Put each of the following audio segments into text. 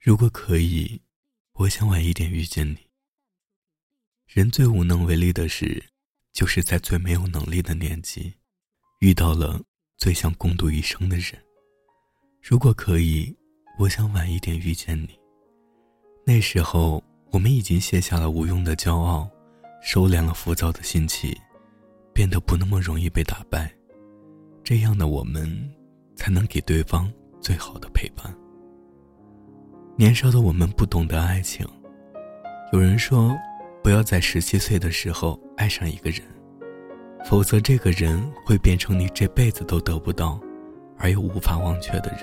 如果可以，我想晚一点遇见你。人最无能为力的事，就是在最没有能力的年纪，遇到了最想共度一生的人。如果可以，我想晚一点遇见你。那时候，我们已经卸下了无用的骄傲，收敛了浮躁的心气，变得不那么容易被打败。这样的我们，才能给对方最好的陪伴。年少的我们不懂得爱情，有人说，不要在十七岁的时候爱上一个人，否则这个人会变成你这辈子都得不到，而又无法忘却的人。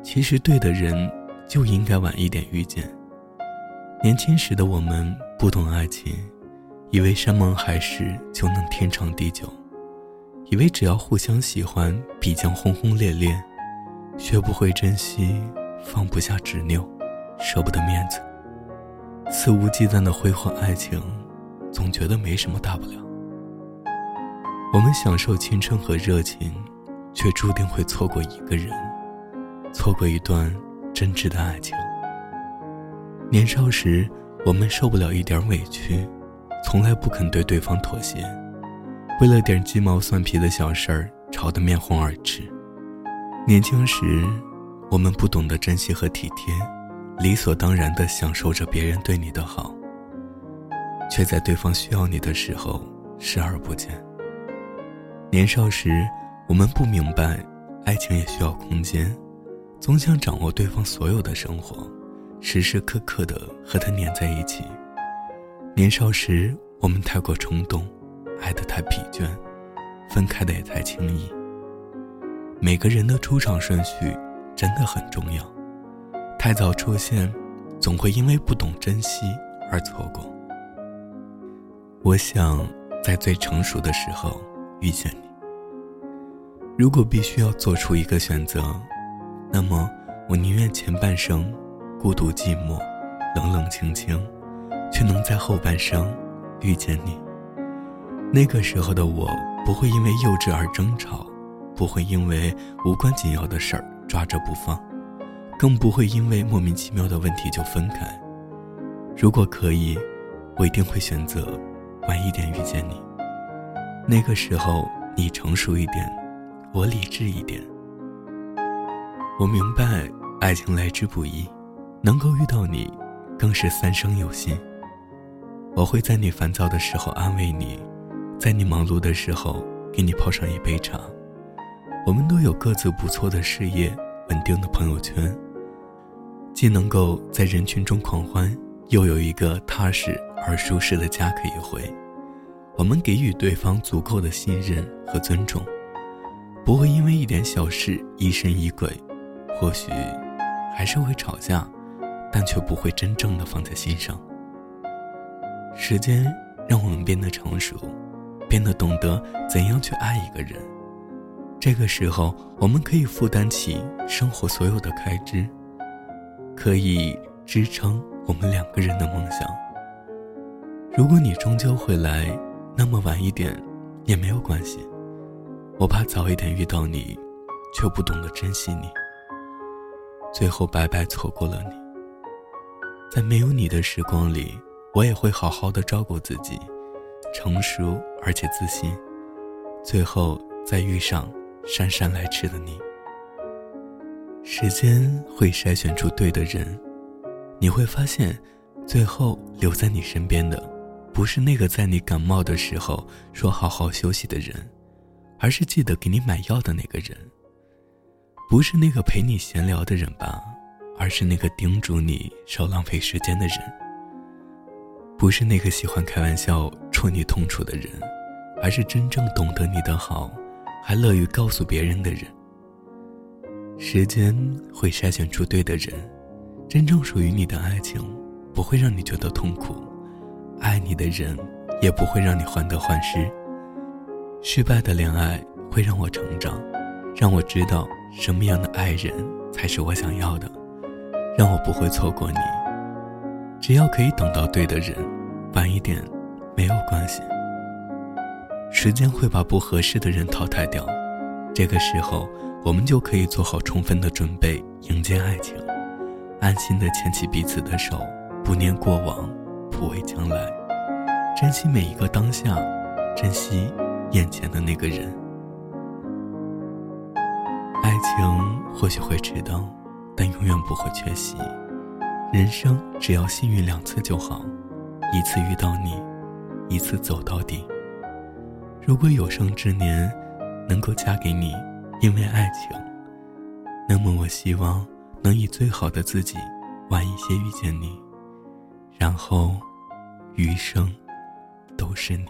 其实，对的人就应该晚一点遇见。年轻时的我们不懂爱情，以为山盟海誓就能天长地久，以为只要互相喜欢必将轰轰烈烈，学不会珍惜。放不下执拗，舍不得面子，肆无忌惮的挥霍爱情，总觉得没什么大不了。我们享受青春和热情，却注定会错过一个人，错过一段真挚的爱情。年少时，我们受不了一点委屈，从来不肯对对方妥协，为了点鸡毛蒜皮的小事儿吵得面红耳赤。年轻时。我们不懂得珍惜和体贴，理所当然地享受着别人对你的好，却在对方需要你的时候视而不见。年少时，我们不明白，爱情也需要空间，总想掌握对方所有的生活，时时刻刻地和他黏在一起。年少时，我们太过冲动，爱得太疲倦，分开的也太轻易。每个人的出场顺序。真的很重要，太早出现，总会因为不懂珍惜而错过。我想在最成熟的时候遇见你。如果必须要做出一个选择，那么我宁愿前半生孤独寂寞、冷冷清清，却能在后半生遇见你。那个时候的我不会因为幼稚而争吵，不会因为无关紧要的事儿。抓着不放，更不会因为莫名其妙的问题就分开。如果可以，我一定会选择晚一点遇见你。那个时候，你成熟一点，我理智一点。我明白爱情来之不易，能够遇到你，更是三生有幸。我会在你烦躁的时候安慰你，在你忙碌的时候给你泡上一杯茶。我们都有各自不错的事业、稳定的朋友圈，既能够在人群中狂欢，又有一个踏实而舒适的家可以回。我们给予对方足够的信任和尊重，不会因为一点小事疑神疑鬼，或许还是会吵架，但却不会真正的放在心上。时间让我们变得成熟，变得懂得怎样去爱一个人。这个时候，我们可以负担起生活所有的开支，可以支撑我们两个人的梦想。如果你终究会来，那么晚一点也没有关系。我怕早一点遇到你，却不懂得珍惜你，最后白白错过了你。在没有你的时光里，我也会好好的照顾自己，成熟而且自信，最后再遇上。姗姗来迟的你，时间会筛选出对的人，你会发现，最后留在你身边的，不是那个在你感冒的时候说好好休息的人，而是记得给你买药的那个人。不是那个陪你闲聊的人吧，而是那个叮嘱你少浪费时间的人。不是那个喜欢开玩笑戳你痛处的人，而是真正懂得你的好。还乐于告诉别人的人，时间会筛选出对的人，真正属于你的爱情不会让你觉得痛苦，爱你的人也不会让你患得患失。失败的恋爱会让我成长，让我知道什么样的爱人才是我想要的，让我不会错过你。只要可以等到对的人，晚一点没有关系。时间会把不合适的人淘汰掉，这个时候，我们就可以做好充分的准备迎接爱情，安心的牵起彼此的手，不念过往，不畏将来，珍惜每一个当下，珍惜眼前的那个人。爱情或许会迟到，但永远不会缺席。人生只要幸运两次就好，一次遇到你，一次走到底。如果有生之年能够嫁给你，因为爱情，那么我希望能以最好的自己晚一些遇见你，然后余生都是你。